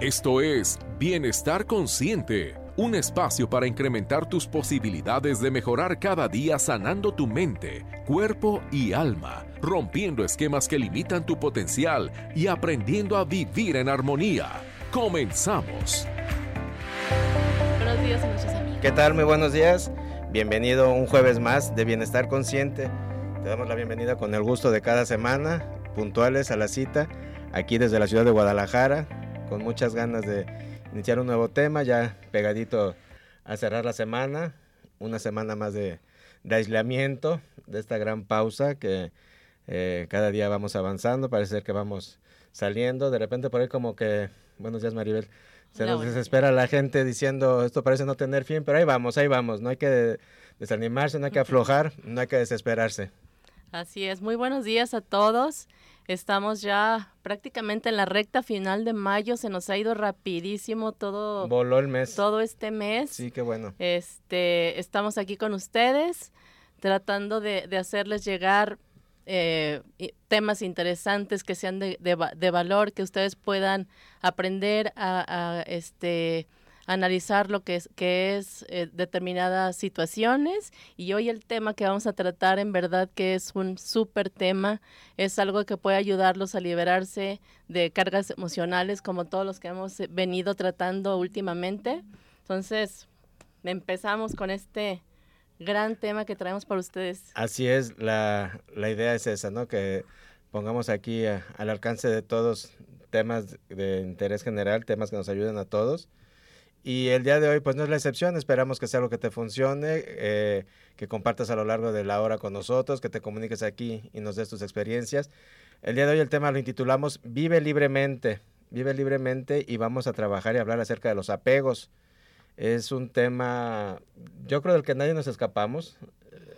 Esto es Bienestar Consciente, un espacio para incrementar tus posibilidades de mejorar cada día sanando tu mente, cuerpo y alma, rompiendo esquemas que limitan tu potencial y aprendiendo a vivir en armonía. Comenzamos. Buenos días a nuestros amigos. ¿Qué tal? Muy buenos días. Bienvenido un jueves más de Bienestar Consciente. Te damos la bienvenida con el gusto de cada semana, puntuales a la cita, aquí desde la ciudad de Guadalajara, con muchas ganas de iniciar un nuevo tema, ya pegadito a cerrar la semana, una semana más de, de aislamiento, de esta gran pausa que eh, cada día vamos avanzando, parece ser que vamos saliendo, de repente por ahí como que, buenos días Maribel, se nos desespera la gente diciendo esto parece no tener fin, pero ahí vamos, ahí vamos, no hay que desanimarse, no hay que aflojar, no hay que desesperarse. Así es, muy buenos días a todos. Estamos ya prácticamente en la recta final de mayo, se nos ha ido rapidísimo todo. Voló el mes. Todo este mes. Sí, qué bueno. Este, estamos aquí con ustedes tratando de, de hacerles llegar eh, temas interesantes que sean de, de, de, valor, que ustedes puedan aprender a, a este analizar lo que es, que es eh, determinadas situaciones y hoy el tema que vamos a tratar en verdad que es un súper tema, es algo que puede ayudarlos a liberarse de cargas emocionales como todos los que hemos venido tratando últimamente. Entonces, empezamos con este gran tema que traemos para ustedes. Así es, la, la idea es esa, ¿no? Que pongamos aquí a, al alcance de todos temas de interés general, temas que nos ayuden a todos y el día de hoy, pues no es la excepción. Esperamos que sea algo que te funcione, eh, que compartas a lo largo de la hora con nosotros, que te comuniques aquí y nos des tus experiencias. El día de hoy el tema lo intitulamos Vive libremente. Vive libremente y vamos a trabajar y hablar acerca de los apegos. Es un tema, yo creo del que nadie nos escapamos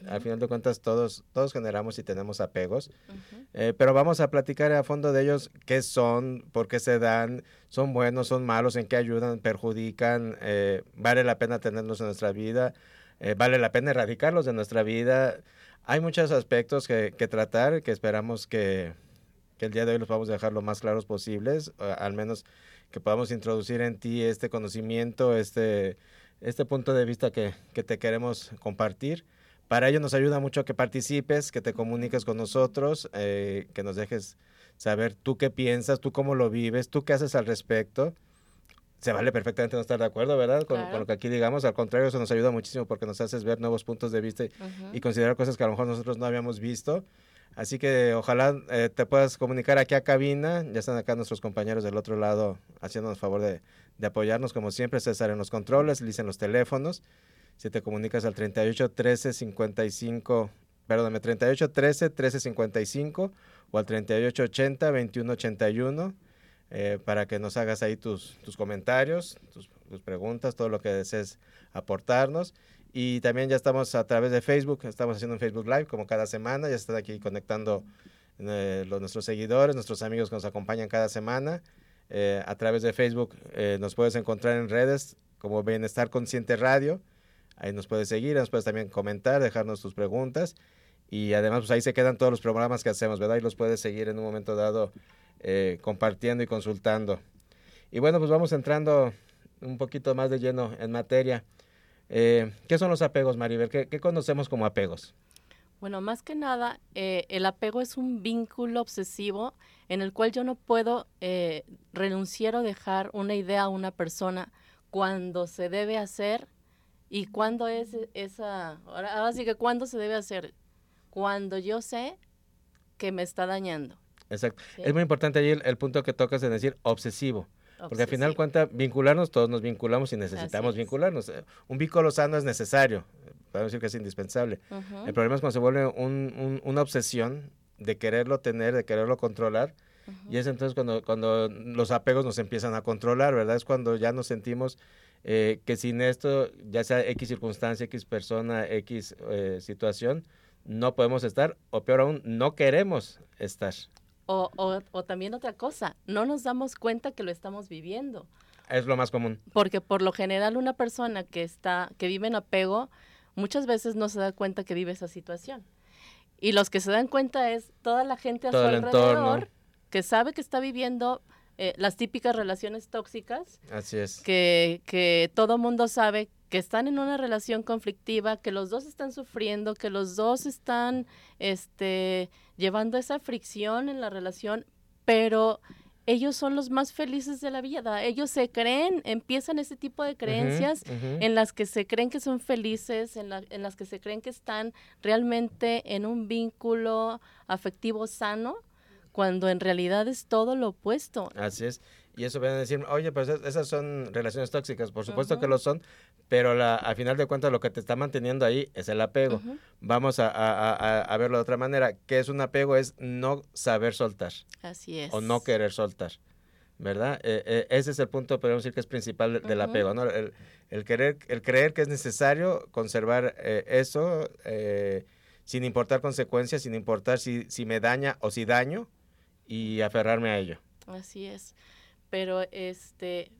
al final de cuentas todos, todos generamos y tenemos apegos, uh -huh. eh, pero vamos a platicar a fondo de ellos, qué son, por qué se dan, son buenos, son malos, en qué ayudan, perjudican, eh, vale la pena tenerlos en nuestra vida, eh, vale la pena erradicarlos de nuestra vida. Hay muchos aspectos que, tratar que esperamos que, el día de hoy los a dejar lo más claros posibles, al menos que podamos introducir en ti este conocimiento, este, este punto de vista que, que te queremos compartir. Para ello nos ayuda mucho que participes, que te comuniques con nosotros, eh, que nos dejes saber tú qué piensas, tú cómo lo vives, tú qué haces al respecto. Se vale perfectamente no estar de acuerdo, ¿verdad? Con, claro. con lo que aquí digamos. Al contrario, eso nos ayuda muchísimo porque nos haces ver nuevos puntos de vista y, uh -huh. y considerar cosas que a lo mejor nosotros no habíamos visto. Así que ojalá eh, te puedas comunicar aquí a cabina. Ya están acá nuestros compañeros del otro lado haciéndonos favor de, de apoyarnos, como siempre. César en los controles, Liz en los teléfonos si te comunicas al 38 13 55, perdóname, 38 13 13 55 o al 38 80 21 81 eh, para que nos hagas ahí tus, tus comentarios, tus, tus, preguntas, todo lo que desees aportarnos. Y también ya estamos a través de Facebook, estamos haciendo un Facebook Live como cada semana, ya están aquí conectando eh, los, nuestros seguidores, nuestros amigos que nos acompañan cada semana. Eh, a través de Facebook nos puedes encontrar en redes como Bienestar Consciente Radio. Ahí nos puedes seguir, nos puedes también comentar, dejarnos tus preguntas. Y además, pues ahí se quedan todos los programas que hacemos, ¿verdad? Y los puedes seguir en un momento dado eh, compartiendo y consultando. Y bueno, pues vamos entrando un poquito más de lleno en materia. Eh, ¿Qué son los apegos, Maribel? ¿Qué, ¿Qué, conocemos como apegos? Bueno, más que nada, eh, el apego es un vínculo obsesivo en el cual yo no puedo renunciar o dejar una idea a una persona cuando se debe hacer ¿Y cuándo es esa? Ahora, ahora sí que cuándo se debe hacer? Cuando yo sé que me está dañando. Exacto. ¿Sí? Es muy importante ahí el, el, punto que tocas en decir obsesivo. obsesivo. Porque al final cuenta vincularnos, todos nos vinculamos y necesitamos vincularnos. Un vínculo sano es necesario, podemos decir que es indispensable. Uh -huh. El problema es cuando se vuelve un, un, una obsesión de quererlo tener, de quererlo controlar. Uh -huh. Y es entonces cuando, cuando los apegos nos empiezan a controlar, ¿verdad? Es cuando ya nos sentimos eh, que sin esto, ya sea X circunstancia, X persona, X eh, situación, no podemos estar, o peor aún, no queremos estar. O, o, o, también otra cosa, no nos damos cuenta que lo estamos viviendo. Es lo más común. Porque por lo general una persona que está, que vive en apego, muchas veces no se da cuenta que vive esa situación. Y los que se dan cuenta es toda la gente a Todo su alrededor entorno. que sabe que está viviendo eh, las típicas relaciones tóxicas. Así es. Que, que todo mundo sabe que están en una relación conflictiva, que los dos están sufriendo, que los dos están este, llevando esa fricción en la relación, pero ellos son los más felices de la vida. Ellos se creen, empiezan ese tipo de creencias en las que se creen que son felices, en, en las que se creen que están realmente en un vínculo afectivo sano, cuando en realidad es todo lo opuesto. Así es. Y eso viene a decir, oye, pues esas son relaciones tóxicas. Por supuesto que lo son, pero la, al final de cuentas lo que te está manteniendo ahí es el apego. Vamos a, a, a, verlo de otra manera. ¿Qué es un apego? Es no saber soltar. Así es. O no querer soltar. ¿Verdad? Eh, eh, ese es el punto, podemos decir que es principal del apego, ¿no? El, el, querer, el creer que es necesario conservar eh, eso sin importar consecuencias, sin importar si, si me daña o si daño y aferrarme a ello. Así es pero este,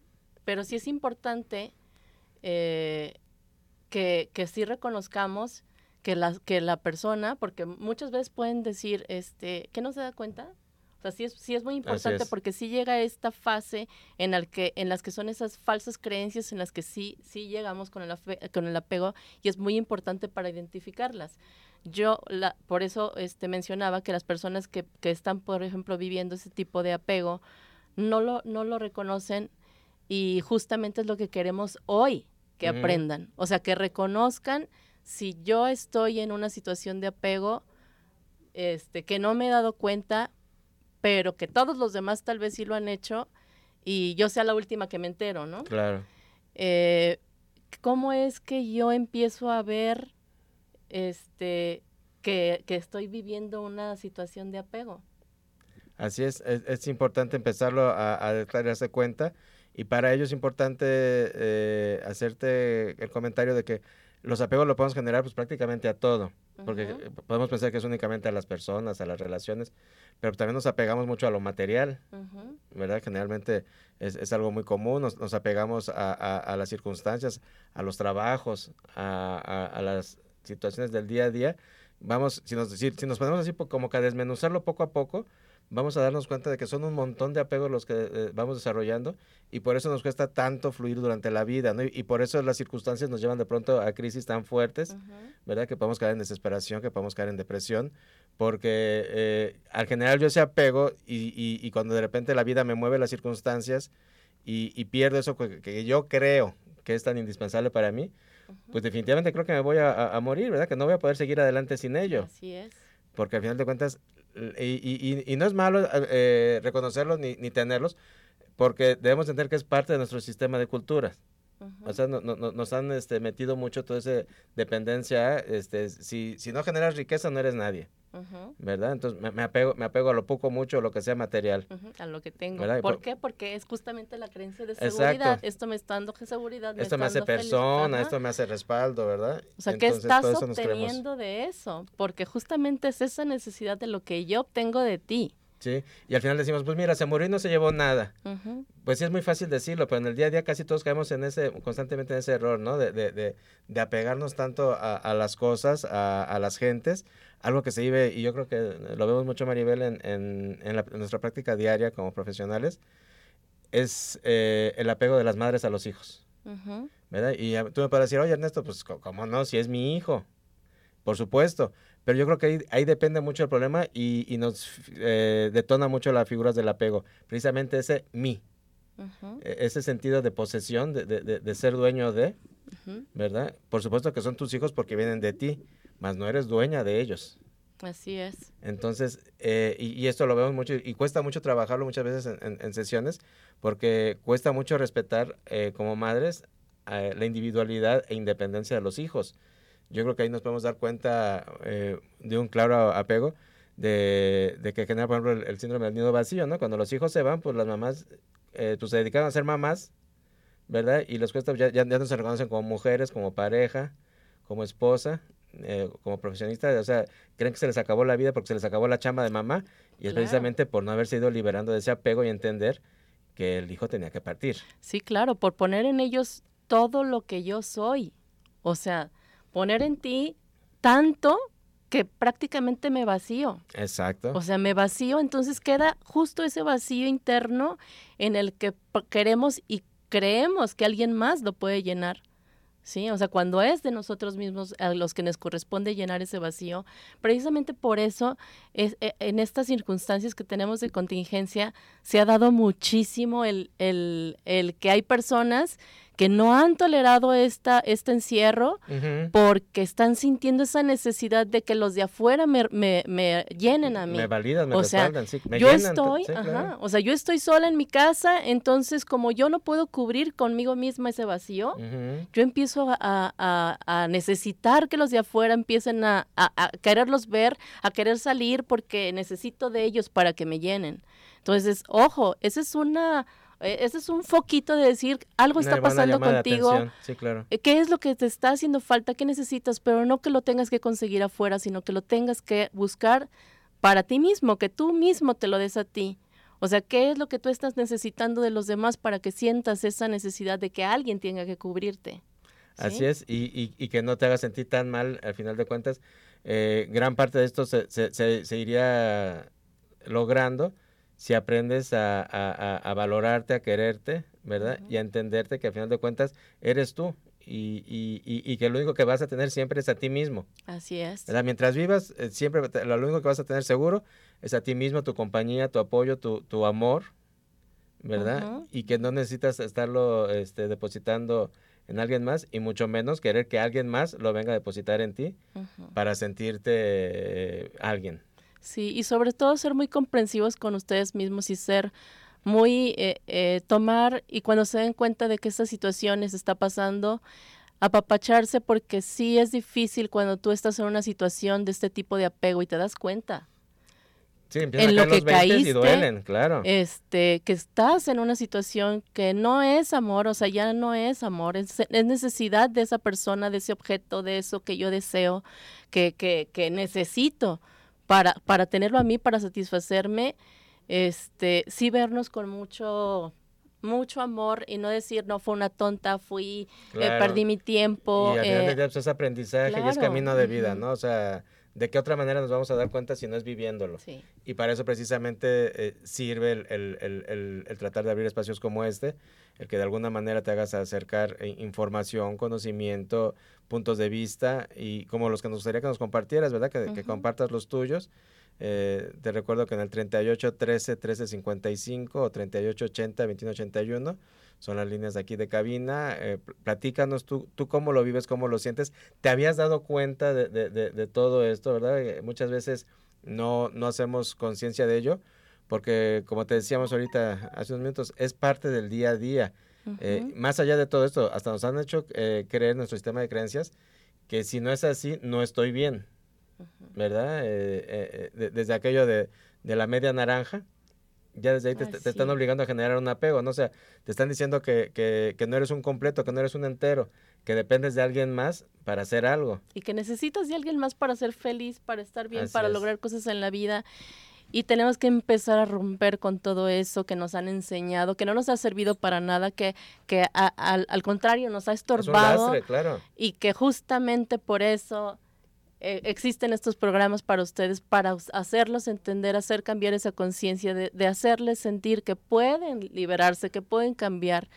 pero sí es importante eh, que, que sí reconozcamos que la, que la persona, porque muchas veces pueden decir, este, que no se da cuenta. O sea, sí es, sí es muy importante porque sí llega esta fase en, el que, en las que son esas falsas creencias en las que sí, sí llegamos con el, con el apego y es muy importante para identificarlas. Yo, la, por eso este, mencionaba que las personas que, que están, por ejemplo, viviendo ese tipo de apego, no lo, no lo reconocen y justamente es lo que queremos hoy que aprendan. O sea, que reconozcan si yo estoy en una situación de apego, este, que no me he dado cuenta, pero que todos los demás tal vez sí lo han hecho y yo sea la última que me entero, ¿no? Claro. Eh, ¿Cómo es que yo empiezo a ver este, que, que estoy viviendo una situación de apego? Así es, es, importante empezarlo a, a darse cuenta y para ello es importante eh, hacerte el comentario de que los apegos lo podemos generar pues prácticamente a todo, porque podemos pensar que es únicamente a las personas, a las relaciones, pero también nos apegamos mucho a lo material, ¿verdad? Generalmente es, es, algo muy común, nos, nos apegamos a, a, las circunstancias, a los trabajos, a, a, las situaciones del día a día. Vamos, si nos, si, si nos ponemos así como que a desmenuzarlo poco a poco, vamos a darnos cuenta de que son un montón de apegos los que eh, vamos desarrollando y por eso nos cuesta tanto fluir durante la vida, ¿no? Y, por eso las circunstancias nos llevan de pronto a crisis tan fuertes, ¿verdad? Que podemos caer en desesperación, que podemos caer en depresión, porque eh, al general yo ese apego y, y, cuando de repente la vida me mueve las circunstancias y, pierdo eso que, yo creo que es tan indispensable para mí, pues definitivamente creo que me voy a, a morir, ¿verdad? Que no voy a poder seguir adelante sin ello. Así es porque al final de cuentas y, y, no es malo eh, reconocerlos ni, ni, tenerlos, porque debemos entender que es parte de nuestro sistema de culturas. O sea, no, no, nos han este, metido mucho toda esa dependencia. Este, si, si no generas riqueza, no eres nadie. ¿Verdad? Entonces me, apego, me apego a lo poco, mucho, a lo que sea material. A lo que tengo. ¿Por, qué? Porque es justamente la creencia de seguridad. Esto me está dando seguridad. esto me hace persona, esto me hace respaldo, ¿verdad? O sea, ¿qué estás obteniendo de eso? Porque justamente es esa necesidad de lo que yo obtengo de ti. Sí, y al final decimos, pues mira, se murió y no se llevó nada. Pues sí es muy fácil decirlo, pero en el día a día casi todos caemos en ese, constantemente en ese error, ¿no? De, de, de, de apegarnos tanto a, a las cosas, a, a, las gentes, algo que se vive, y yo creo que lo vemos mucho, Maribel, en, en, en, nuestra práctica diaria como profesionales, es eh, el apego de las madres a los hijos. ¿Verdad? Y tú me puedes decir, oye Ernesto, pues cómo no, si es mi hijo, por supuesto, pero yo creo que ahí, ahí depende mucho el problema y, y nos eh, detona mucho las figuras del apego. Precisamente ese mí. E, ese sentido de posesión, de, de, de ser dueño de, ¿verdad? Por supuesto que son tus hijos porque vienen de ti, mas no eres dueña de ellos. Así es. Entonces, eh, y, y, esto lo vemos mucho y cuesta mucho trabajarlo muchas veces en, en, sesiones porque cuesta mucho respetar eh, como madres eh, la individualidad e independencia de los hijos yo creo que ahí nos podemos dar cuenta eh, de un claro apego de, de, que genera, por ejemplo, el, síndrome del nido vacío, ¿no? Cuando los hijos se van, pues las mamás, eh, pues se dedican a ser mamás, ¿verdad? Y les cuesta, ya, ya, no se reconocen como mujeres, como pareja, como esposa, eh, como profesionista, o sea, creen que se les acabó la vida porque se les acabó la chamba de mamá y es precisamente por no haberse ido liberando de ese apego y entender que el hijo tenía que partir. Sí, claro, por poner en ellos todo lo que yo soy. O sea, poner en ti tanto que prácticamente me vacío. Exacto. O sea, me vacío, entonces queda justo ese vacío interno en el que queremos y creemos que alguien más lo puede llenar. ¿sí? O sea, cuando es de nosotros mismos a los que nos corresponde llenar ese vacío, precisamente por eso es, e, en estas circunstancias que tenemos de contingencia se ha dado muchísimo el, el, el que hay personas que no han tolerado esta, este encierro porque están sintiendo esa necesidad de que los de afuera me, me, llenen a mí. Me validan, me o sea, sí, me yo estoy, ajá, o sea, yo estoy sola en mi casa, entonces como yo no puedo cubrir conmigo misma ese vacío, yo empiezo a, a, necesitar que los de afuera empiecen a, a quererlos ver, a querer salir porque necesito de ellos para que me llenen. Entonces, ojo, esa es una ese es un foquito de decir algo está pasando contigo. Sí, claro. Eh, ¿Qué es lo que te está haciendo falta? ¿Qué necesitas? Pero no que lo tengas que conseguir afuera, sino que lo tengas que buscar para ti mismo, que tú mismo te lo des a ti. O sea, ¿qué es lo que tú estás necesitando de los demás para que sientas esa necesidad de que alguien tenga que cubrirte? Así es, y, y, que no te haga sentir tan mal al final de cuentas. Eh, gran parte de esto se, se, se iría logrando si aprendes a, a, valorarte, a quererte, ¿verdad? Y a entenderte que al final de cuentas eres tú y, y, y, que lo único que vas a tener siempre es a ti mismo. Así es. ¿verdad? Mientras vivas, eh, siempre lo único que vas a tener seguro es a ti mismo, tu compañía, tu apoyo, tu, tu amor, ¿verdad? Y que no necesitas estarlo este, depositando en alguien más y mucho menos querer que alguien más lo venga a depositar en ti para sentirte eh, alguien. Sí, y sobre todo ser muy comprensivos con ustedes mismos y ser muy, eh, eh, tomar y cuando se den cuenta de que esta situación les está pasando, apapacharse porque sí es difícil cuando tú estás en una situación de este tipo de apego y te das cuenta. Sí, en lo que caíste, y duelen, claro. Este, que estás en una situación que no es amor, o sea, ya no es amor, es, es necesidad de esa persona, de ese objeto, de eso que yo deseo, que, que, que necesito para, para tenerlo a mí, para satisfacerme, este, sí vernos con mucho mucho amor y no decir no fue una tonta fui eh, perdí mi tiempo y al final eh, pues, es aprendizaje y es camino de vida no o sea de qué otra manera nos vamos a dar cuenta si no es viviéndolo y para eso precisamente eh, sirve el, el, el, el, tratar de abrir espacios como este el que de alguna manera te hagas acercar información conocimiento puntos de vista y como los que nos gustaría que nos compartieras, ¿verdad? Que, compartas los tuyos. Eh, te recuerdo que en el 38 13 13 55 o 38 80 21 81 son las líneas de aquí de cabina. Eh, platícanos tú, tú cómo lo vives, cómo lo sientes. ¿Te habías dado cuenta de, de, de, todo esto, verdad? Eh, muchas veces no, no hacemos conciencia de ello porque, como te decíamos ahorita hace unos minutos, es parte del día a día. Eh, más allá de todo esto, hasta nos han hecho eh, creer nuestro sistema de creencias que si no es así, no estoy bien, ¿verdad? Eh, desde aquello de, la media naranja, ya desde ahí te, están obligando a generar un apego, ¿no? O sea, te están diciendo que, que, no eres un completo, que no eres un entero, que dependes de alguien más para hacer algo. Y que necesitas de alguien más para ser feliz, para estar bien, para lograr cosas en la vida. Y tenemos que empezar a romper con todo eso que nos han enseñado, que no nos ha servido para nada, que, que al, contrario nos ha estorbado. claro. Y que justamente por eso eh, existen estos programas para ustedes, para hacerlos entender, hacer cambiar esa conciencia, de, de, hacerles sentir que pueden liberarse, que pueden cambiar.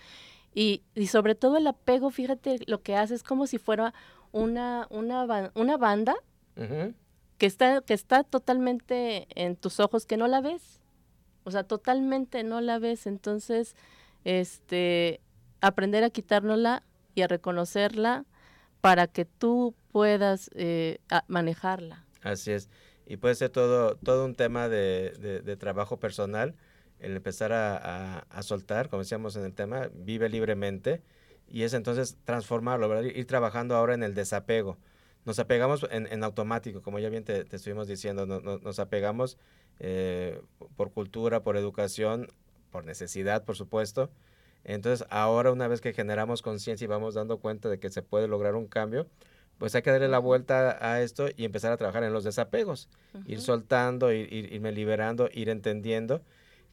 Y, y sobre todo el apego, fíjate, lo que hace es como si fuera una, una, una banda que está, que está totalmente en tus ojos, que no la ves. O sea, totalmente no la ves. Entonces, este, aprender a quitárnosla y a reconocerla para que tú puedas eh, manejarla. Así es. Y puede ser todo, todo un tema de, de, trabajo personal, el empezar a, a, soltar, como decíamos en el tema, vive libremente, y es entonces transformarlo, ir trabajando ahora en el desapego nos apegamos en, automático, como ya bien te, estuvimos diciendo, nos apegamos eh, por cultura, por educación, por necesidad, por supuesto. Entonces, ahora una vez que generamos conciencia y vamos dando cuenta de que se puede lograr un cambio, pues hay que darle la vuelta a esto y empezar a trabajar en los desapegos, ir soltando, ir, irme liberando, ir entendiendo.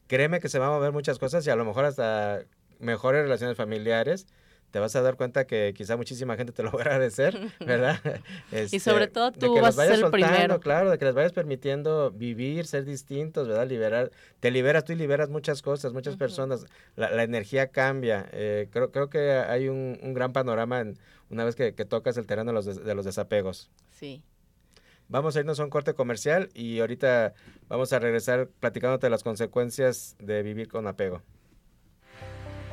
Créeme que se van a mover muchas cosas y a lo mejor hasta mejores relaciones familiares, te vas a dar cuenta que quizá muchísima gente te lo va a agradecer, ¿verdad? y sobre este, todo tú vas a ser el primero. Claro, de que les vayas permitiendo vivir, ser distintos, ¿verdad? Liberar, te liberas tú y liberas muchas cosas, muchas personas, la, energía cambia. Eh, creo, creo que hay un, gran panorama en, una vez que, tocas el terreno de los, de los desapegos. Sí. Vamos a irnos a un corte comercial y ahorita vamos a regresar platicándote las consecuencias de vivir con apego.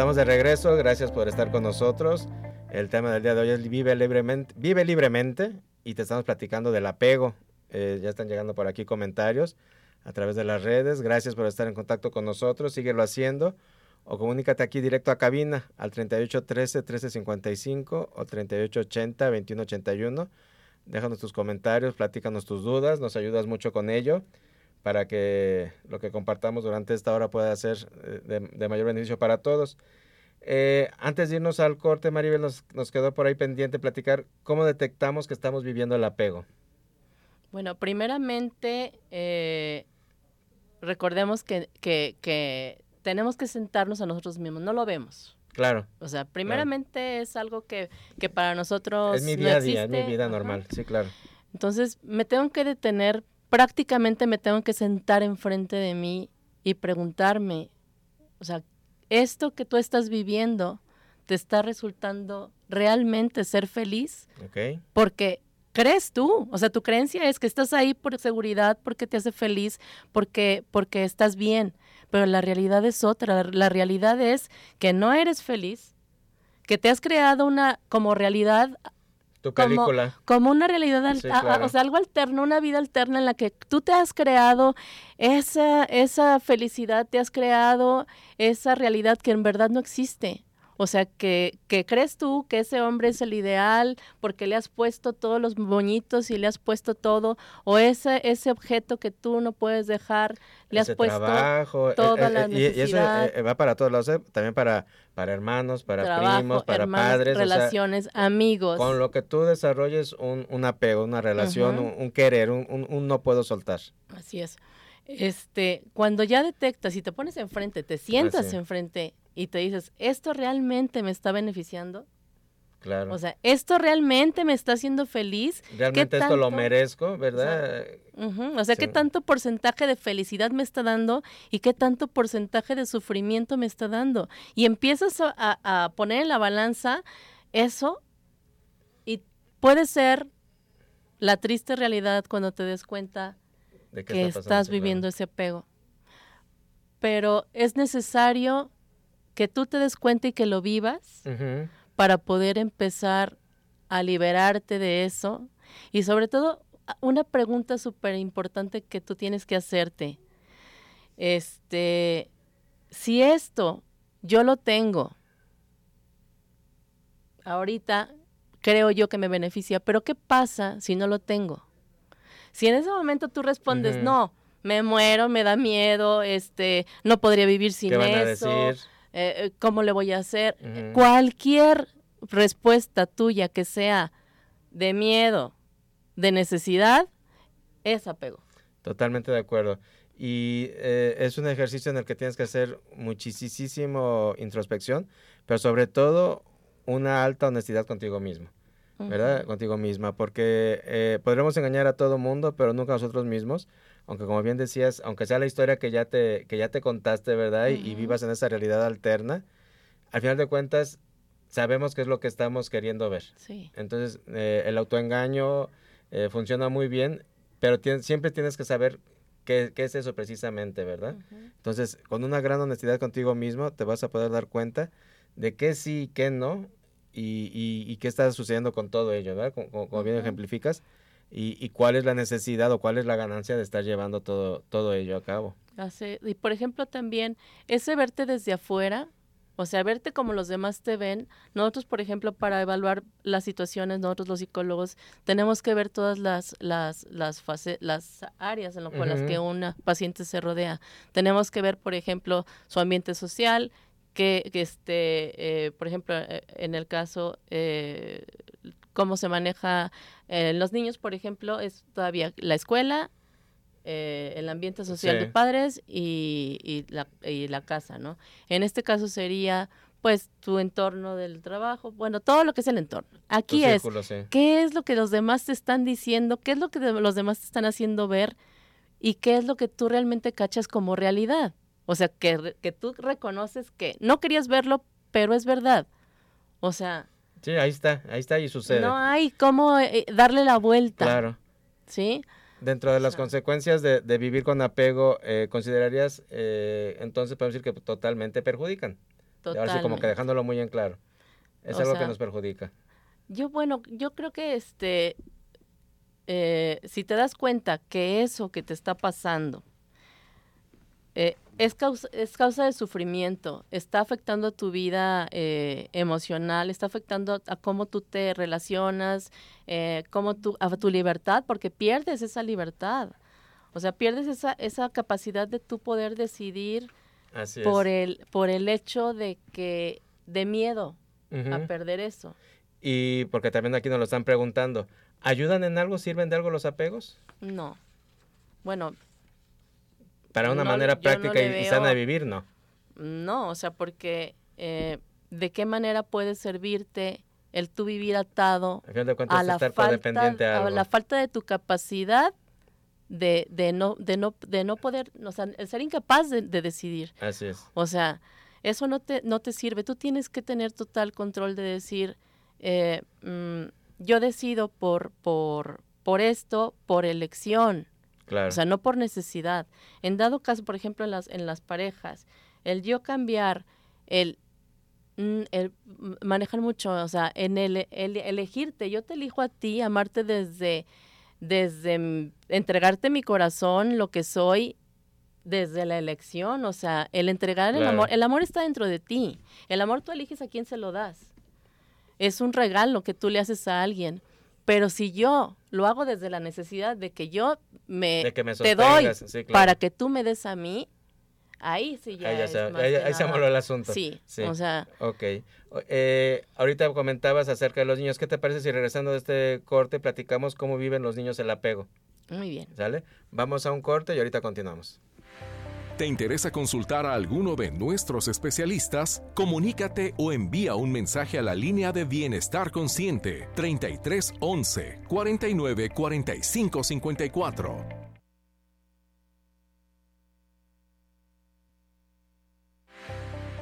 Estamos de regreso, gracias por estar con nosotros. El tema del día de hoy es Vive libremente, vive libremente y te estamos platicando del apego. Eh, ya están llegando por aquí comentarios a través de las redes. Gracias por estar en contacto con nosotros, síguelo haciendo o comunícate aquí directo a cabina al 3813 1355 o 3880 2181. Déjanos tus comentarios, platícanos tus dudas, nos ayudas mucho con ello para que lo que compartamos durante esta hora pueda ser eh, de, mayor beneficio para todos. Eh, antes de irnos al corte, Maribel, nos, nos, quedó por ahí pendiente platicar cómo detectamos que estamos viviendo el apego. Bueno, primeramente, eh, recordemos que, que, que tenemos que sentarnos a nosotros mismos, no lo vemos. Claro. O sea, primeramente es algo que, que, para nosotros... Es mi día a día, es mi vida normal, sí, claro. Entonces, me tengo que detener, prácticamente me tengo que sentar enfrente de mí y preguntarme, o sea, esto que tú estás viviendo te está resultando realmente ser feliz. Porque crees tú, o sea, tu creencia es que estás ahí por seguridad, porque te hace feliz, porque, porque estás bien pero la realidad es otra. La realidad es que no eres feliz, que te has creado una como realidad tu película. Como, una realidad, o sea, algo alterno, una vida alterna en la que tú te has creado esa, esa felicidad, te has creado esa realidad que en verdad no existe. O sea, que, que, crees tú que ese hombre es el ideal porque le has puesto todos los moñitos y le has puesto todo, o ese, ese objeto que tú no puedes dejar, le has puesto trabajo, eh, toda eh, la necesidad. Y, eso eh, va para todos lados, también para, para hermanos, para primos, para padres. Relaciones, amigos. Con lo que tú desarrolles un, un apego, una relación, un, querer, un, un no puedo soltar. Así es este, cuando ya detectas y te pones enfrente, te sientas enfrente y te dices, ¿esto realmente me está beneficiando? Claro. O sea, ¿esto realmente me está haciendo feliz? Realmente esto lo merezco, ¿verdad? O sea, ¿qué tanto porcentaje de felicidad me está dando y qué tanto porcentaje de sufrimiento me está dando? Y empiezas a, a poner en la balanza eso y puede ser la triste realidad cuando te des cuenta que estás viviendo ese apego. Pero es necesario que tú te des cuenta y que lo vivas para poder empezar a liberarte de eso. Y sobre todo, una pregunta súper importante que tú tienes que hacerte. Este, si esto yo lo tengo, ahorita creo yo que me beneficia, pero ¿qué pasa si no lo tengo? Si en ese momento tú respondes, no, me muero, me da miedo, este, no podría vivir sin eso, eh, eh, ¿cómo le voy a hacer? Cualquier respuesta tuya que sea de miedo, de necesidad, es apego. Totalmente de acuerdo. Y eh, es un ejercicio en el que tienes que hacer muchísimo introspección, pero sobre todo una alta honestidad contigo mismo. ¿verdad? Contigo misma, porque eh, podremos engañar a todo mundo, pero nunca a nosotros mismos, aunque como bien decías, aunque sea la historia que ya te, que ya te contaste, ¿verdad? y, vivas en esa realidad alterna, al final de cuentas sabemos qué es lo que estamos queriendo ver. Sí. Entonces, eh, el autoengaño eh, funciona muy bien, pero siempre tienes que saber qué, qué, es eso precisamente, ¿verdad? Entonces, con una gran honestidad contigo mismo, te vas a poder dar cuenta de qué sí y qué no, y, y, qué está sucediendo con todo ello, ¿verdad? Como, bien ejemplificas, y, y, cuál es la necesidad o cuál es la ganancia de estar llevando todo, todo ello a cabo. y por ejemplo también, ese verte desde afuera, O sea, verte como los demás te ven. Nosotros, por ejemplo, para evaluar las situaciones, nosotros los psicólogos tenemos que ver todas las las las, las áreas en las que una paciente se rodea. Tenemos que ver, por ejemplo, su ambiente social, que, que este, eh, por ejemplo, eh, en el caso eh, cómo se maneja los niños, por ejemplo, es todavía la escuela, eh, el ambiente social de padres y, y, la, y la casa, ¿no? En este caso sería pues tu entorno del trabajo, bueno, todo lo que es el entorno. Aquí es, ¿qué es lo que los demás te están diciendo? ¿Qué es lo que los demás te están haciendo ver? ¿Y qué es lo que tú realmente cachas como realidad? O sea, que, que tú reconoces que no querías verlo, pero es verdad. O sea... Sí, ahí está, ahí está y sucede. No hay cómo eh, darle la vuelta. Claro. ¿Sí? Dentro de las consecuencias de, vivir con apego, eh, ¿considerarías eh, entonces podemos decir que totalmente perjudican? Totalmente. Ahora sí, como que dejándolo muy en claro. Es algo que nos perjudica. Yo, bueno, yo creo que este, eh, si te das cuenta que eso que te está pasando eh, es, causa, es causa de sufrimiento, está afectando a tu vida eh, emocional, está afectando a, cómo tú te relacionas, eh, cómo tú, a tu libertad, porque pierdes esa libertad. O sea, pierdes esa, esa capacidad de tú poder decidir por, el, por el hecho de que, de miedo a perder eso. Y porque también aquí nos lo están preguntando, ¿ayudan en algo? ¿Sirven de algo los apegos? No. Bueno, para una manera práctica y sana de vivir, ¿no? No, o sea, porque eh, ¿de qué manera puede servirte el tú vivir atado a, la falta, a, la falta de tu capacidad de, de, no, de, no, de no poder, o sea, el ser incapaz de, decidir? Así es. O sea, eso no te, no te sirve. Tú tienes que tener total control de decir, eh, mm, yo decido por, por, por esto, por elección. O sea, no por necesidad. En dado caso, por ejemplo, en las, en las parejas, el yo cambiar, el, mm, el manejar mucho, o sea, en el, elegirte, yo te elijo a ti, amarte desde, desde entregarte mi corazón, lo que soy, desde la elección, o sea, el entregar el amor, el amor está dentro de ti, el amor tú eliges a quién se lo das. Es un regalo que tú le haces a alguien. Pero si yo lo hago desde la necesidad de que yo me, te doy para que tú me des a mí, ahí sí ya, ahí, se, ahí, se el asunto. Sí, o sea. Ok. Eh, ahorita comentabas acerca de los niños. ¿Qué te parece si regresando de este corte platicamos cómo viven los niños el apego? Muy bien. ¿Sale? Vamos a un corte y ahorita continuamos. ¿Te interesa consultar a alguno de nuestros especialistas? Comunícate o envía un mensaje a la línea de Bienestar Consciente 33 11 49 45 54.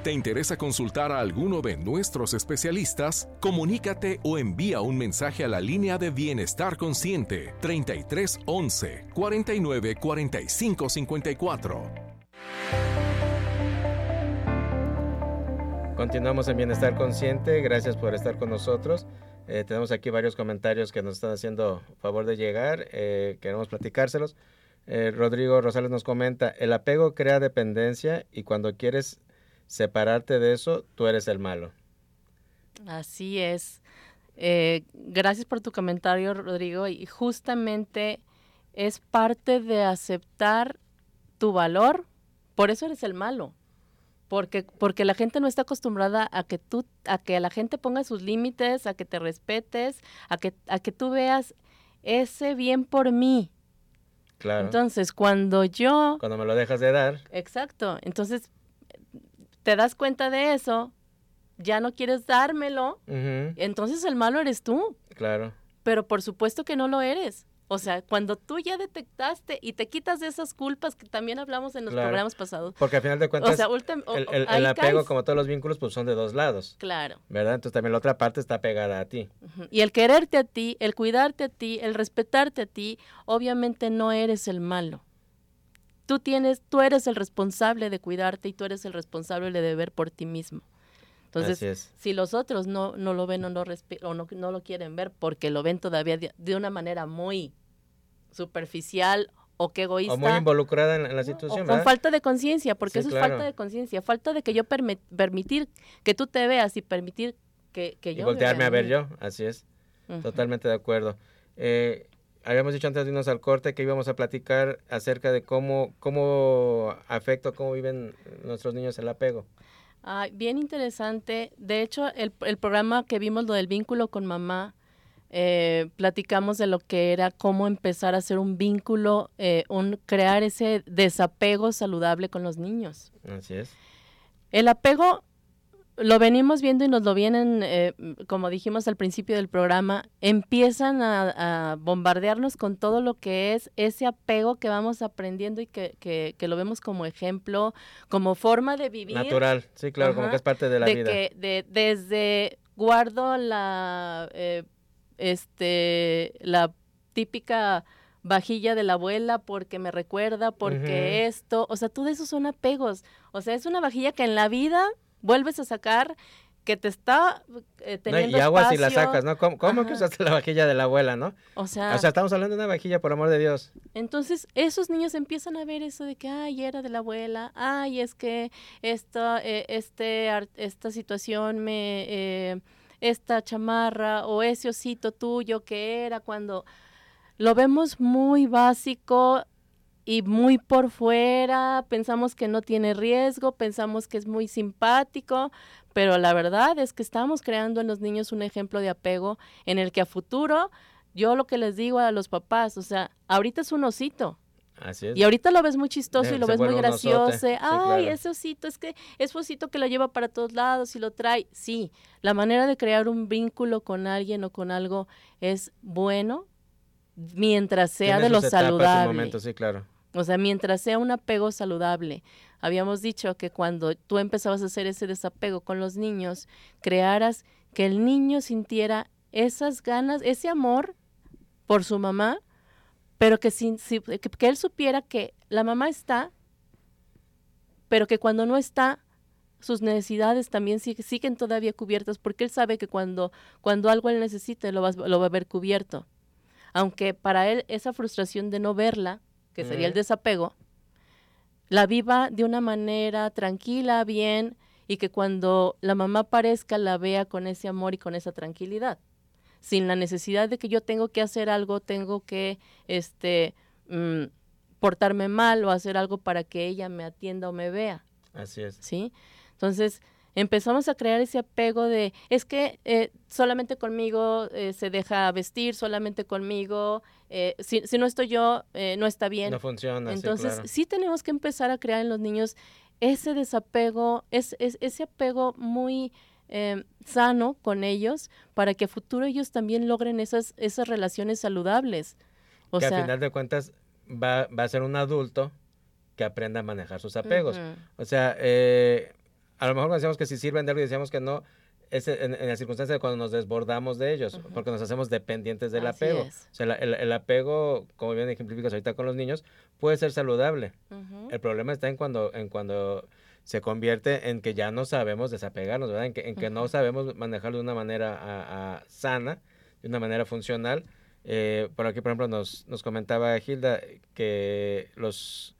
¿Te interesa consultar a alguno de nuestros especialistas? Comunícate o envía un mensaje a la línea de Bienestar Consciente 33 11 49 45 54. Continuamos en Bienestar Consciente, gracias por estar con nosotros. Eh, tenemos aquí varios comentarios que nos están haciendo favor de llegar, eh, queremos platicárselos. Eh, Rodrigo Rosales nos comenta, el apego crea dependencia y cuando quieres separarte de eso, tú eres el malo. Así es. gracias por tu comentario, Rodrigo, y justamente es parte de aceptar tu valor, por eso eres el malo porque porque la gente no está acostumbrada a que tú a que la gente ponga sus límites a que te respetes a que a que tú veas ese bien por mí. Claro. Entonces cuando yo cuando me lo dejas de dar. Exacto. Entonces te das cuenta de eso ya no quieres dármelo entonces el malo eres tú. Claro. Pero por supuesto que no lo eres o sea, cuando tú ya detectaste y te quitas de esas culpas que también hablamos en los programas pasados. Porque al final de cuentas, el, apego, como todos los vínculos, pues son de dos lados. Claro. ¿Verdad? Entonces también la otra parte está pegada a ti. Y el quererte a ti, el cuidarte a ti, el respetarte a ti, obviamente no eres el malo. Tú tienes, tú eres el responsable de cuidarte y tú eres el responsable de ver por ti mismo. Entonces, si los otros no, no lo ven o, no, o no, no, lo quieren ver porque lo ven todavía de, una manera muy superficial o qué egoísta. O muy involucrada en, la situación. O con falta de conciencia, porque eso es falta de conciencia, falta de que yo permitir que tú te veas y permitir que, que yo... Y voltearme a ver yo, así es. Totalmente de acuerdo. Eh, habíamos dicho antes de irnos al corte que íbamos a platicar acerca de cómo, cómo afecta, cómo viven nuestros niños el apego. Ah, bien interesante. De hecho, el, el programa que vimos, lo del vínculo con mamá, eh, platicamos de lo que era cómo empezar a hacer un vínculo, eh, un, crear ese desapego saludable con los niños. Así es. El apego lo venimos viendo y nos lo vienen, eh, como dijimos al principio del programa, empiezan a, bombardearnos con todo lo que es ese apego que vamos aprendiendo y que, que, lo vemos como ejemplo, como forma de vivir. Natural, sí, claro, como que es parte de la vida. Que, de, desde guardo la, eh, este, la típica vajilla de la abuela porque me recuerda, porque esto, o sea, todo eso son apegos. O sea, es una vajilla que en la vida vuelves a sacar que te está eh, teniendo Y agua si la sacas, ¿no? ¿Cómo, que usaste la vajilla de la abuela, no? O sea, o sea, estamos hablando de una vajilla, por amor de Dios. Entonces, esos niños empiezan a ver eso de que, ay, era de la abuela, ay, es que esta, eh, este, esta situación me, eh, esta chamarra o ese osito tuyo que era cuando lo vemos muy básico y muy por fuera, pensamos que no tiene riesgo, pensamos que es muy simpático, pero la verdad es que estamos creando en los niños un ejemplo de apego en el que a futuro, yo lo que les digo a los papás, o sea, ahorita es un osito, Así es. Y ahorita lo ves muy chistoso y lo ves muy gracioso. Ay, ese osito, es que es osito que lo lleva para todos lados y lo trae. Sí, la manera de crear un vínculo con alguien o con algo es bueno mientras sea de lo saludable. sí, claro. O sea, mientras sea un apego saludable. Habíamos dicho que cuando tú empezabas a hacer ese desapego con los niños, crearas que el niño sintiera esas ganas, ese amor por su mamá, pero que, sin, que, él supiera que la mamá está, pero que cuando no está, sus necesidades también siguen todavía cubiertas, porque él sabe que cuando, cuando algo él necesite, lo va, lo va a ver cubierto. Aunque para él esa frustración de no verla que sería el desapego, la viva de una manera tranquila, bien, y que cuando la mamá aparezca la vea con ese amor y con esa tranquilidad, sin la necesidad de que yo tengo que hacer algo, tengo que este mm, portarme mal o hacer algo para que ella me atienda o me vea. Así es. ¿Sí? Entonces, empezamos a crear ese apego de, es que eh, solamente conmigo eh, se deja vestir, solamente conmigo, eh, si, no estoy yo, no está bien. No funciona. Entonces, sí, tenemos que empezar a crear en los niños ese desapego, es, ese apego muy sano con ellos para que a futuro ellos también logren esas, esas relaciones saludables. O que sea, al final de cuentas va, va a ser un adulto que aprenda a manejar sus apegos. O sea, eh, a lo mejor decíamos que si sirven de algo y decíamos que no, es en, la circunstancia de cuando nos desbordamos de ellos, porque nos hacemos dependientes del apego. O sea, el, apego, como bien ejemplificas ahorita con los niños, puede ser saludable. El problema está en cuando, en cuando se convierte en que ya no sabemos desapegarnos, ¿verdad? En que, en que no sabemos manejarlo de una manera sana, de una manera funcional. Eh, por aquí, por ejemplo, nos, nos comentaba Hilda que los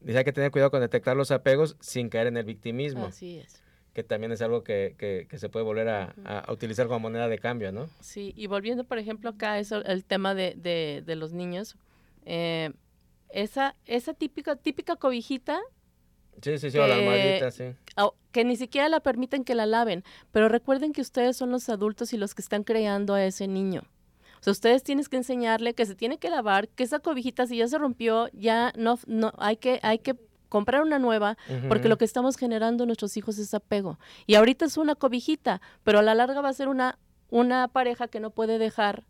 Dice hay que tener cuidado con detectar los apegos sin caer en el victimismo. Así es. Que también es algo que, que, se puede volver a, a, utilizar como moneda de cambio, ¿no? Sí, y volviendo, por ejemplo, acá eso, el tema de, de, de los niños, eh, esa, esa típica, típica cobijita Sí, sí, sí, o la almohadita, sí. Que ni siquiera la permiten que la laven. Pero recuerden que ustedes son los adultos y los que están creando a ese niño. O sea, ustedes tienen que enseñarle que se tiene que lavar, que esa cobijita si ya se rompió, ya no, no hay que, hay que comprar una nueva, porque lo que estamos generando en nuestros hijos es apego. Y ahorita es una cobijita, pero a la larga va a ser una, una pareja que no puede dejar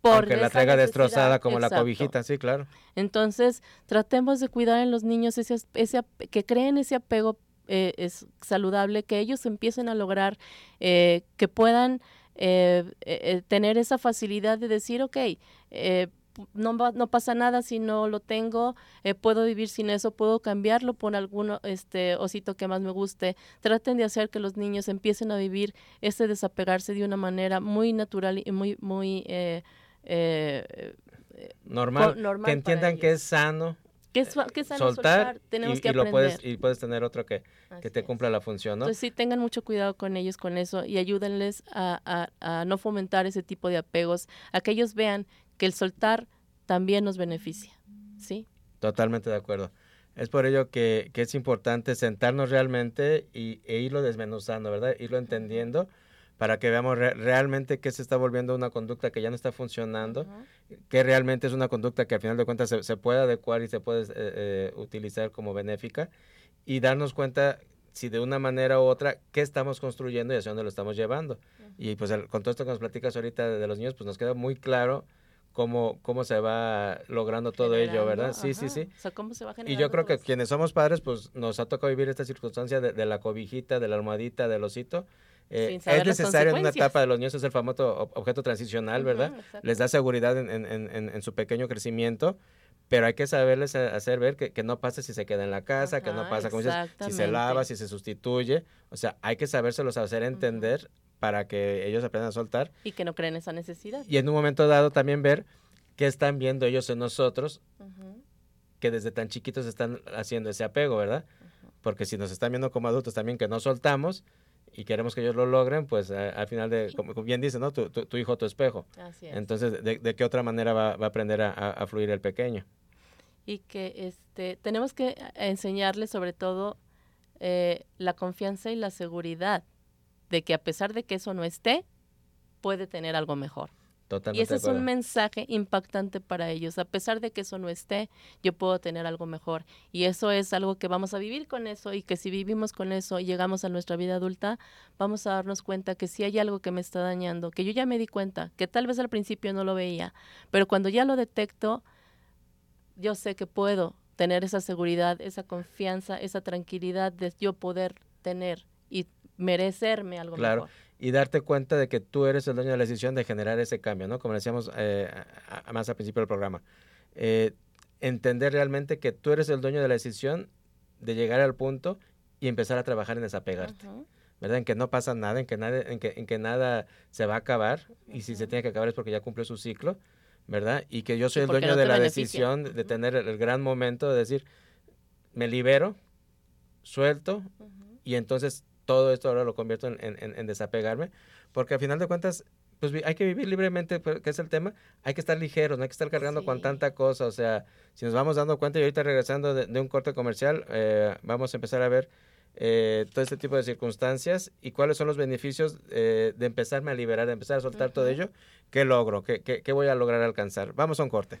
por que la traiga destrozada como la cobijita, sí, claro. Entonces, tratemos de cuidar en los niños ese, ese que creen ese apego eh, es saludable, que ellos empiecen a lograr eh, que puedan eh, eh, eh, tener esa facilidad de decir, ok, eh, no, no pasa nada si no lo tengo, puedo vivir sin eso, puedo cambiarlo por algún este, osito que más me guste. Traten de hacer que los niños empiecen a vivir este desapegarse de una manera muy natural y muy, muy eh, normal, que entiendan que es sano que es, sano soltar, tenemos y, que y Lo puedes, y puedes tener otro que, que te cumpla la función, ¿no? Entonces sí, tengan mucho cuidado con ellos, con eso, y ayúdenles a, a, a no fomentar ese tipo de apegos, a que ellos vean que el soltar también nos beneficia, ¿sí? Totalmente de acuerdo. Es por ello que, que es importante sentarnos realmente y, e irlo desmenuzando, ¿verdad? Irlo entendiendo para que veamos realmente qué se está volviendo una conducta que ya no está funcionando, que realmente es una conducta que al final de cuentas se, puede adecuar y se puede eh, eh, utilizar como benéfica y darnos cuenta si de una manera u otra qué estamos construyendo y hacia dónde lo estamos llevando. Y pues con todo esto que nos platicas ahorita de, los niños, pues nos queda muy claro cómo, cómo se va logrando todo ello, ¿verdad? Sí, sí, sí. O sea, ¿cómo se va y yo creo que quienes somos padres, pues nos ha tocado vivir esta circunstancia de, de la cobijita, de la almohadita, del osito, eh, es necesario en una etapa de los niños, es el famoso objeto transicional, ¿verdad? Les da seguridad en, en, en, su pequeño crecimiento, pero hay que saberles hacer ver que, que no pasa si se queda en la casa, que no pasa como dices, si se lava, si se sustituye. O sea, hay que sabérselos hacer entender para que ellos aprendan a soltar. Y que no creen esa necesidad. Y en un momento dado también ver qué están viendo ellos en nosotros, que desde tan chiquitos están haciendo ese apego, ¿verdad? Porque si nos están viendo como adultos también que no soltamos, y queremos que ellos lo logren, pues al final de, como bien dice, ¿no? Tu, tu, hijo, tu espejo. Así es. Entonces, ¿de, qué otra manera va, a aprender a, fluir el pequeño? Y que este, tenemos que enseñarle sobre todo eh, la confianza y la seguridad de que a pesar de que eso no esté, puede tener algo mejor y ese es un mensaje impactante para ellos. A pesar de que eso no esté, yo puedo tener algo mejor. Y eso es algo que vamos a vivir con eso y que si vivimos con eso y llegamos a nuestra vida adulta, vamos a darnos cuenta que si hay algo que me está dañando, que yo ya me di cuenta, que tal vez al principio no lo veía, pero cuando ya lo detecto, yo sé que puedo tener esa seguridad, esa confianza, esa tranquilidad de yo poder tener y merecerme algo claro y darte cuenta de que tú eres el dueño de la decisión de generar ese cambio, ¿no? Como decíamos eh, más al principio del programa. Eh, entender realmente que tú eres el dueño de la decisión de llegar al punto y empezar a trabajar en desapegarte. ¿Verdad? En que no pasa nada, en que nada, en que, en que nada se va a acabar y si se tiene que acabar es porque ya cumplió su ciclo, ¿verdad? Y que yo soy el dueño de la decisión de tener el, gran momento de decir, me libero, suelto y entonces todo esto ahora lo convierto en, desapegarme, porque al final de cuentas, pues hay que vivir libremente, pues, que es el tema, hay que estar ligeros, no hay que estar cargando con tanta cosa, o sea, si nos vamos dando cuenta y ahorita regresando de, un corte comercial, eh, vamos a empezar a ver eh, todo este tipo de circunstancias y cuáles son los beneficios eh, de empezarme a liberar, de empezar a soltar todo ello, qué logro, qué, qué voy a lograr alcanzar. Vamos a un corte.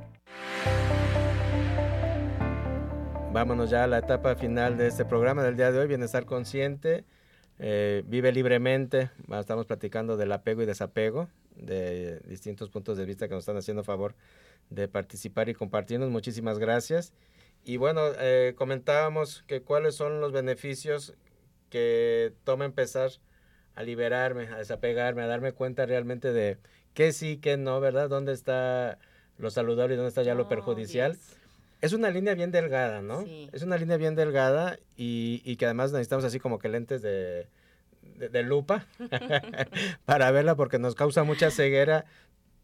Vámonos ya a la etapa final de este programa del día de hoy, Bienestar Consciente. Eh, vive libremente. Estamos platicando del apego y desapego, de distintos puntos de vista que nos están haciendo favor de participar y compartirnos. Muchísimas gracias. Y bueno, eh, comentábamos que cuáles son los beneficios que toma empezar a liberarme, a desapegarme, a darme cuenta realmente de qué sí, qué no, ¿verdad? ¿Dónde está lo saludable y dónde está ya lo perjudicial? Es una línea bien delgada, ¿no? Es una línea bien delgada y, que además necesitamos así como que lentes de, de, lupa para verla porque nos causa mucha ceguera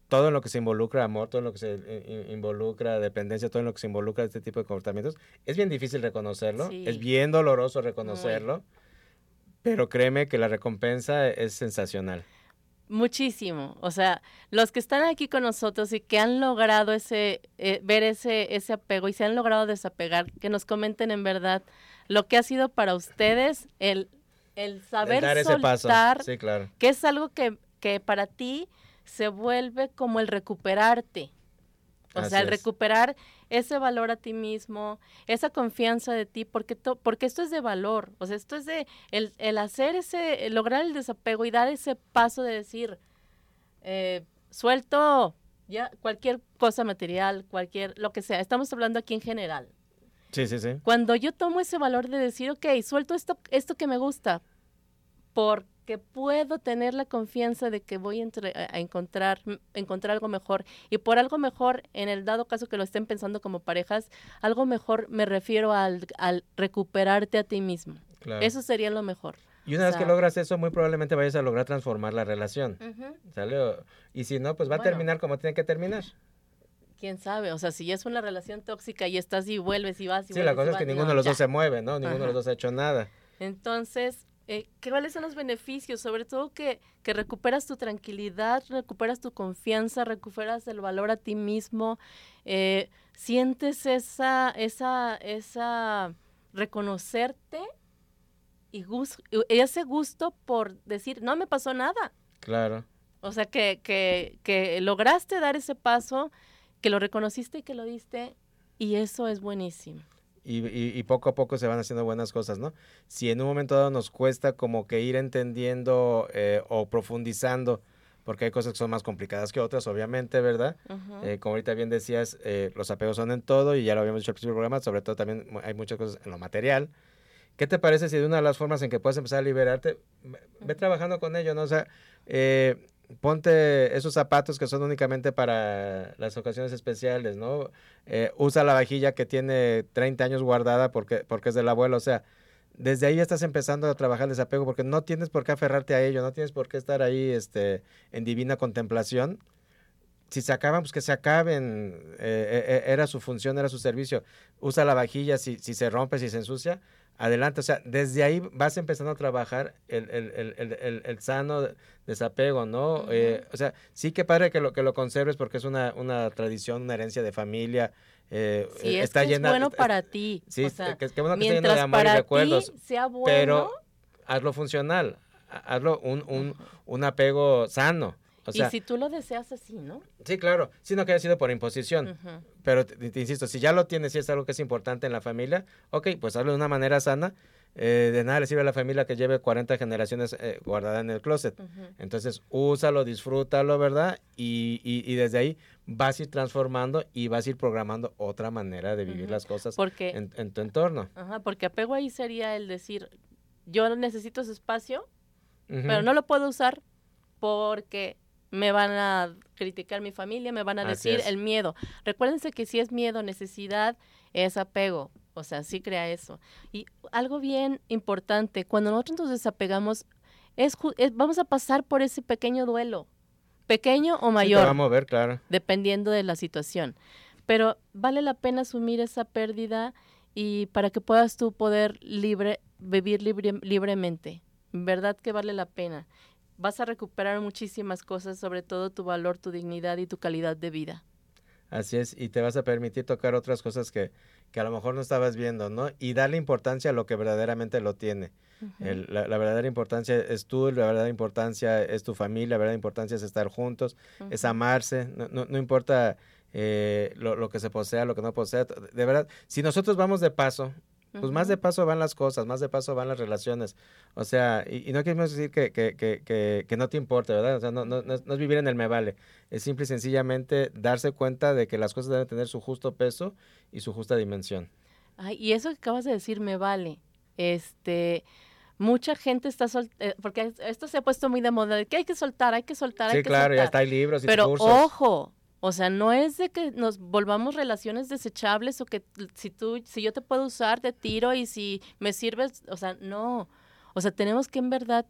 todo lo que se involucra amor, todo lo que se involucra dependencia, todo lo que se involucra este tipo de comportamientos. Es bien difícil reconocerlo, es bien doloroso reconocerlo, pero créeme que la recompensa es sensacional. Muchísimo. O sea, los que están aquí con nosotros y que han logrado ese, eh, ver ese, ese apego y se han logrado desapegar, que nos comenten en verdad lo que ha sido para ustedes el, el saber dar soltar, Sí, claro. que es algo que, que para ti se vuelve como el recuperarte. O sea, el recuperar ese valor a ti mismo, esa confianza de ti, porque, porque esto es de valor, o sea, esto es de el, el hacer ese, lograr el desapego y dar ese paso de decir, eh, suelto ya cualquier cosa material, cualquier, lo que sea, estamos hablando aquí en general. Sí, sí, sí. Cuando yo tomo ese valor de decir, ok, suelto esto, esto que me gusta, porque puedo tener la confianza de que voy a encontrar, encontrar algo mejor. Y por algo mejor, en el dado caso que lo estén pensando como parejas, algo mejor me refiero al, al recuperarte a ti mismo. Eso sería lo mejor. Y una vez que logras eso, muy probablemente vayas a lograr transformar la relación. Y si no, pues va a terminar como tiene que terminar quién sabe, o sea, si es una relación tóxica y estás y vuelves y vas y Sí, la cosa es que ninguno de los dos se mueve, ¿no? Ninguno de los dos ha hecho nada. Entonces, eh, ¿cuáles son los beneficios? Sobre todo que, que recuperas tu tranquilidad, recuperas tu confianza, recuperas el valor a ti mismo, eh, sientes esa, esa, esa reconocerte y, y ese gusto por decir, no me pasó nada. Claro. O sea, que, que, que lograste dar ese paso que lo reconociste y que lo diste, y eso es buenísimo. Y, y, poco a poco se van haciendo buenas cosas, ¿no? Si en un momento dado nos cuesta como que ir entendiendo eh, o profundizando, porque hay cosas que son más complicadas que otras, obviamente, ¿verdad? Eh, como ahorita bien decías, eh, los apegos son en todo, y ya lo habíamos dicho al principio del programa, sobre todo también hay muchas cosas en lo material. ¿Qué te parece si de una de las formas en que puedes empezar a liberarte, ve trabajando con ello, ¿no? O sea, ponte esos zapatos que son únicamente para las ocasiones especiales, ¿no? Eh, usa la vajilla que tiene 30 años guardada porque, porque es del abuelo, o sea, desde ahí estás empezando a trabajar el desapego porque no tienes por qué aferrarte a ello, no tienes por qué estar ahí este, en divina contemplación. Si se acaban, pues que se acaben. Eh, eh, era su función, era su servicio. Usa la vajilla si, si se rompe, si se ensucia adelante. O sea, desde ahí vas empezando a trabajar el, el, el, el sano desapego, ¿no? Eh, o sea, sí que padre que lo, que lo conserves porque es una, una tradición, una herencia de familia. Eh, sí, está es llena, bueno para ti. Sí, o sea, que, bueno que esté lleno de amor y recuerdos. sea bueno, pero hazlo funcional, hazlo un, un, un apego sano y si tú lo deseas así, ¿no? Sí, claro, sino que haya sido por imposición. Pero te, insisto, si ya lo tienes y es algo que es importante en la familia, ok, pues hazlo de una manera sana. Eh, de nada le sirve a la familia que lleve 40 generaciones eh, guardada en el closet. Entonces, úsalo, disfrútalo, ¿verdad? Y, y, desde ahí vas a ir transformando y vas a ir programando otra manera de vivir las cosas en, en, tu entorno. Ajá, porque apego ahí sería el decir, yo necesito ese espacio, pero no lo puedo usar porque me van a criticar mi familia, me van a decir el miedo. Recuérdense que si es miedo, necesidad, es apego. O sea, sí crea eso. Y algo bien importante, cuando nosotros nos desapegamos, es, vamos a pasar por ese pequeño duelo, pequeño o mayor. vamos a ver, claro. Dependiendo de la situación. Pero vale la pena asumir esa pérdida y para que puedas tú poder libre, vivir libre, libremente. ¿Verdad que vale la pena? Vas a recuperar muchísimas cosas, sobre todo tu valor, tu dignidad y tu calidad de vida. Así es, y te vas a permitir tocar otras cosas que, que a lo mejor no estabas viendo, ¿no? Y darle importancia a lo que verdaderamente lo tiene. la, verdadera importancia es tú, la verdadera importancia es tu familia, la verdadera importancia es estar juntos, es amarse, no, no, no importa eh, lo, lo, que se posea, lo que no posea. De verdad, si nosotros vamos de paso pues más de paso van las cosas, más de paso van las relaciones. O sea, y, no queremos decir que, que, que, que, no te importe, ¿verdad? O sea, no, no, no, es vivir en el me vale. Es simple y sencillamente darse cuenta de que las cosas deben tener su justo peso y su justa dimensión. Ay, y eso que acabas de decir me vale. Este, mucha gente está soltando, eh, porque esto se ha puesto muy de moda, de que hay que soltar, hay que soltar, sí, hay que claro, ya está, hay libros y Pero ojo, o sea, no es de que nos volvamos relaciones desechables o que si tú, si yo te puedo usar, te tiro y si me sirves, o sea, no. O sea, tenemos que en verdad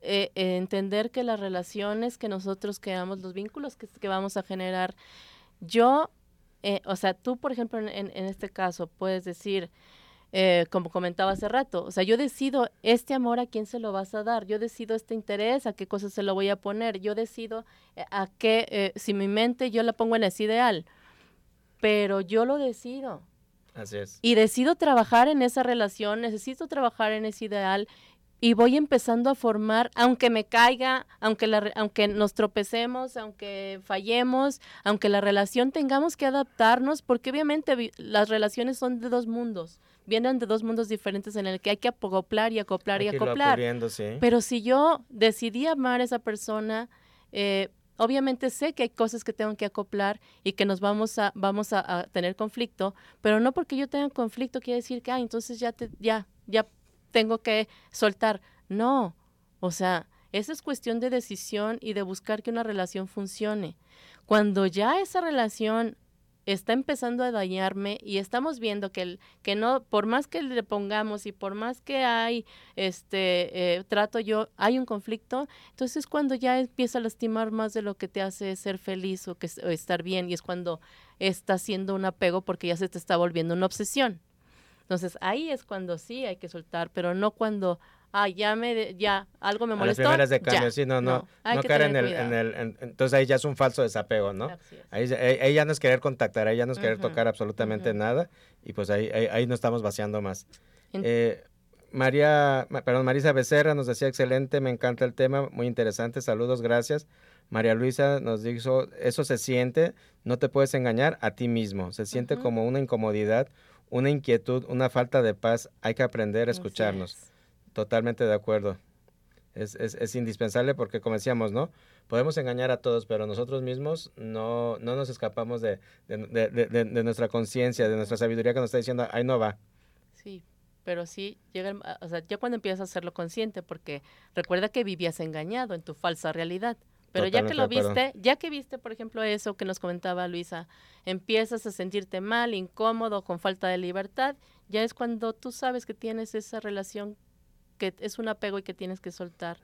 eh, entender que las relaciones que nosotros creamos, los vínculos que, vamos a generar, yo, eh, o sea, tú, por ejemplo, en este caso, puedes decir, eh, como comentaba hace rato, o sea, yo decido este amor a quién se lo vas a dar, yo decido este interés, a qué cosas se lo voy a poner, yo decido eh, a qué, eh, si mi mente yo la pongo en ese ideal, pero yo lo decido. Así es. Y decido trabajar en esa relación, necesito trabajar en ese ideal y voy empezando a formar, aunque me caiga, aunque, la, aunque nos tropecemos, aunque fallemos, aunque la relación tengamos que adaptarnos, porque obviamente las relaciones son de dos mundos vienen de dos mundos diferentes en el que hay que acoplar y acoplar y acoplar. Pero si yo decidí amar a esa persona, eh, obviamente sé que hay cosas que tengo que acoplar y que nos vamos a, vamos a, tener conflicto, pero no porque yo tenga conflicto quiere decir que, ah, entonces ya, te, ya, ya tengo que soltar. No, o sea, esa es cuestión de decisión y de buscar que una relación funcione. Cuando ya esa relación está empezando a dañarme y estamos viendo que el, que no por más que le pongamos y por más que hay este eh, trato yo hay un conflicto entonces cuando ya empieza a lastimar más de lo que te hace ser feliz o que estar bien y es cuando está haciendo un apego porque ya se te está volviendo una obsesión. Entonces ahí es cuando sí hay que soltar pero no cuando ah, ya me, ya, algo me molestó. A las primeras de cambio, sí, no, no, no, caer en el, en el, entonces ahí ya es un falso desapego, ¿no? Ahí, ahí, ya no es querer contactar, ahí ya no es querer tocar absolutamente nada y pues ahí, ahí, ahí, no estamos vaciando más. Eh, María, perdón, Marisa Becerra nos decía, excelente, me encanta el tema, muy interesante, saludos, gracias. María Luisa nos dijo, eso se siente, no te puedes engañar a ti mismo, se siente como una incomodidad, una inquietud, una falta de paz, hay que aprender a escucharnos. Totalmente de acuerdo. Es, es, es, indispensable porque, como decíamos, ¿no? Podemos engañar a todos, pero nosotros mismos no, no nos escapamos de, de, de, de nuestra conciencia, de nuestra sabiduría que nos está diciendo, ahí no va. Sí, pero sí, llega, o sea, ya cuando empiezas a hacerlo consciente, porque recuerda que vivías engañado en tu falsa realidad. Pero ya que lo viste, ya que viste, por ejemplo, eso que nos comentaba Luisa, empiezas a sentirte mal, incómodo, con falta de libertad, ya es cuando tú sabes que tienes esa relación que es un apego y que tienes que soltar.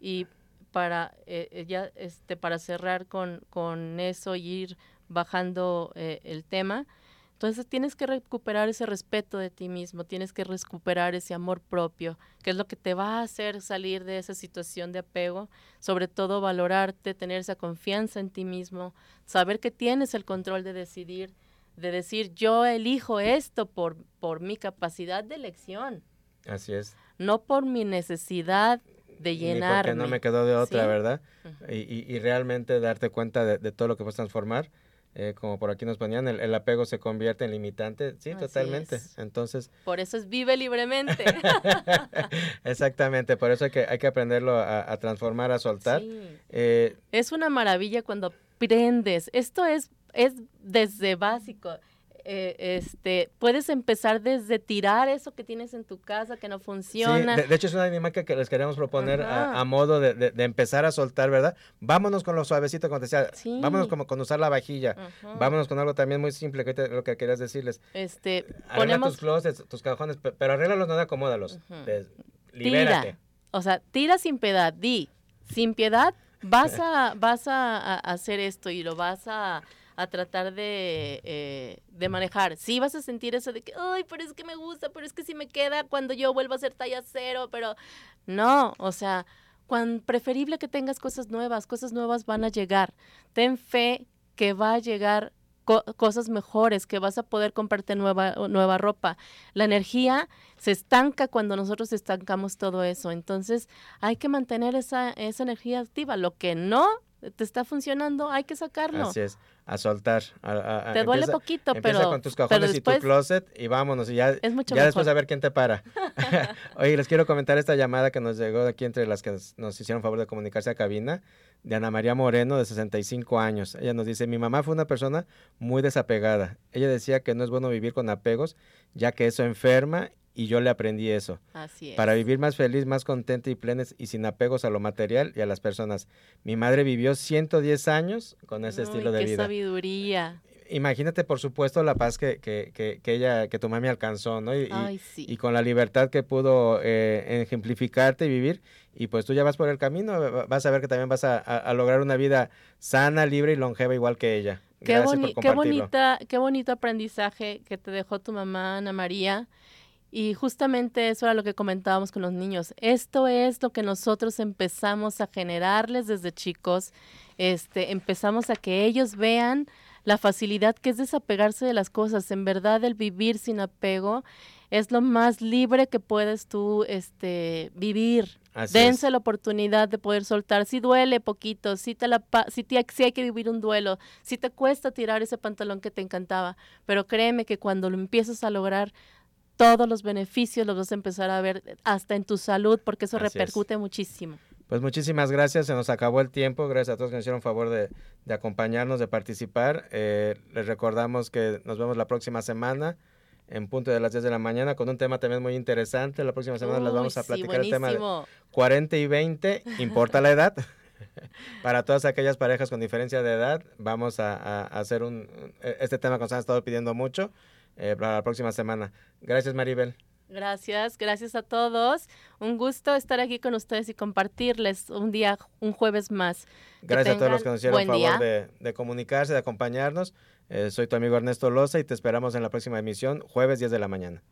Y para eh, eh, ya este para cerrar con, con eso y ir bajando eh, el tema, entonces tienes que recuperar ese respeto de ti mismo, tienes que recuperar ese amor propio, que es lo que te va a hacer salir de esa situación de apego, sobre todo valorarte, tener esa confianza en ti mismo, saber que tienes el control de decidir, de decir yo elijo esto por, por mi capacidad de elección. Así es no por mi necesidad de llenar. Porque no me quedó de otra, ¿verdad? y, y, realmente darte cuenta de, todo lo que puedes transformar. Eh, como por aquí nos ponían, el, apego se convierte en limitante. Sí, totalmente. Entonces. Por eso es vive libremente. Exactamente, por eso hay que, hay que aprenderlo a, transformar, a soltar. Eh, es una maravilla cuando aprendes. Esto es, es desde básico eh, este, puedes empezar desde tirar eso que tienes en tu casa que no funciona. de, hecho es una dinámica que les queremos proponer a, modo de, empezar a soltar, ¿verdad? Vámonos con lo suavecito, como decía, vámonos como con usar la vajilla, vámonos con algo también muy simple, que lo que querías decirles. Este, ponemos... tus closets, tus cajones, pero arréglalos, no acomódalos. Libérate. O sea, tira sin piedad, di, sin piedad vas a, vas a hacer esto y lo vas a a tratar de, eh, de manejar. Sí vas a sentir eso de que, ay, pero es que me gusta, pero es que si me queda cuando yo vuelvo a hacer talla cero, pero no, o sea, cuan preferible que tengas cosas nuevas, cosas nuevas van a llegar. Ten fe que va a llegar cosas mejores, que vas a poder comprarte nueva, nueva ropa. La energía se estanca cuando nosotros estancamos todo eso. Entonces hay que mantener esa, esa energía activa. Lo que no te está funcionando, hay que sacarlo. Así es, a soltar. te duele poquito, empieza pero. con tus cajones y tu closet y vámonos. Y ya, ya después a ver quién te para. Oye, les quiero comentar esta llamada que nos llegó de aquí entre las que nos hicieron favor de comunicarse a cabina, de Ana María Moreno, de 65 años. Ella nos dice: Mi mamá fue una persona muy desapegada. Ella decía que no es bueno vivir con apegos, ya que eso enferma y yo le aprendí eso. Así es. Para vivir más feliz, más contenta y plena y sin apegos a lo material y a las personas. Mi madre vivió 110 años con ese estilo de qué vida. sabiduría. Imagínate, por supuesto, la paz que, que, que, que, ella, que tu mami alcanzó, ¿no? Y, Ay, sí. y, con la libertad que pudo eh, ejemplificarte y vivir. Y pues tú ya vas por el camino, vas a ver que también vas a, a, lograr una vida sana, libre y longeva igual que ella. Qué, boni qué bonita, qué bonito aprendizaje que te dejó tu mamá, Ana María. Y justamente eso era lo que comentábamos con los niños. Esto es lo que nosotros empezamos a generarles desde chicos. Este, empezamos a que ellos vean la facilidad que es desapegarse de las cosas. En verdad, el vivir sin apego es lo más libre que puedes tú este, vivir. Dense la oportunidad de poder soltar. Si duele poquito, si, te la, si, te, si hay que vivir un duelo, si te cuesta tirar ese pantalón que te encantaba, pero créeme que cuando lo empiezas a lograr, todos los beneficios los vas a empezar a ver hasta en tu salud, porque eso repercute muchísimo. Pues muchísimas gracias, se nos acabó el tiempo, gracias a todos que nos hicieron favor de, de acompañarnos, de participar. Eh, les recordamos que nos vemos la próxima semana en punto de las 10 de la mañana con un tema también muy interesante. La próxima semana les vamos a platicar el tema de 40 y 20, importa la edad. Para todas aquellas parejas con diferencia de edad, vamos a, hacer un, este tema que nos han estado pidiendo mucho eh, para la próxima semana. Gracias, Maribel. Gracias, gracias a todos. Un gusto estar aquí con ustedes y compartirles un día, un jueves más. Gracias a todos los que nos hicieron favor de, comunicarse, de acompañarnos. Eh, soy tu amigo Ernesto Loza y te esperamos en la próxima emisión, jueves 10 de la mañana.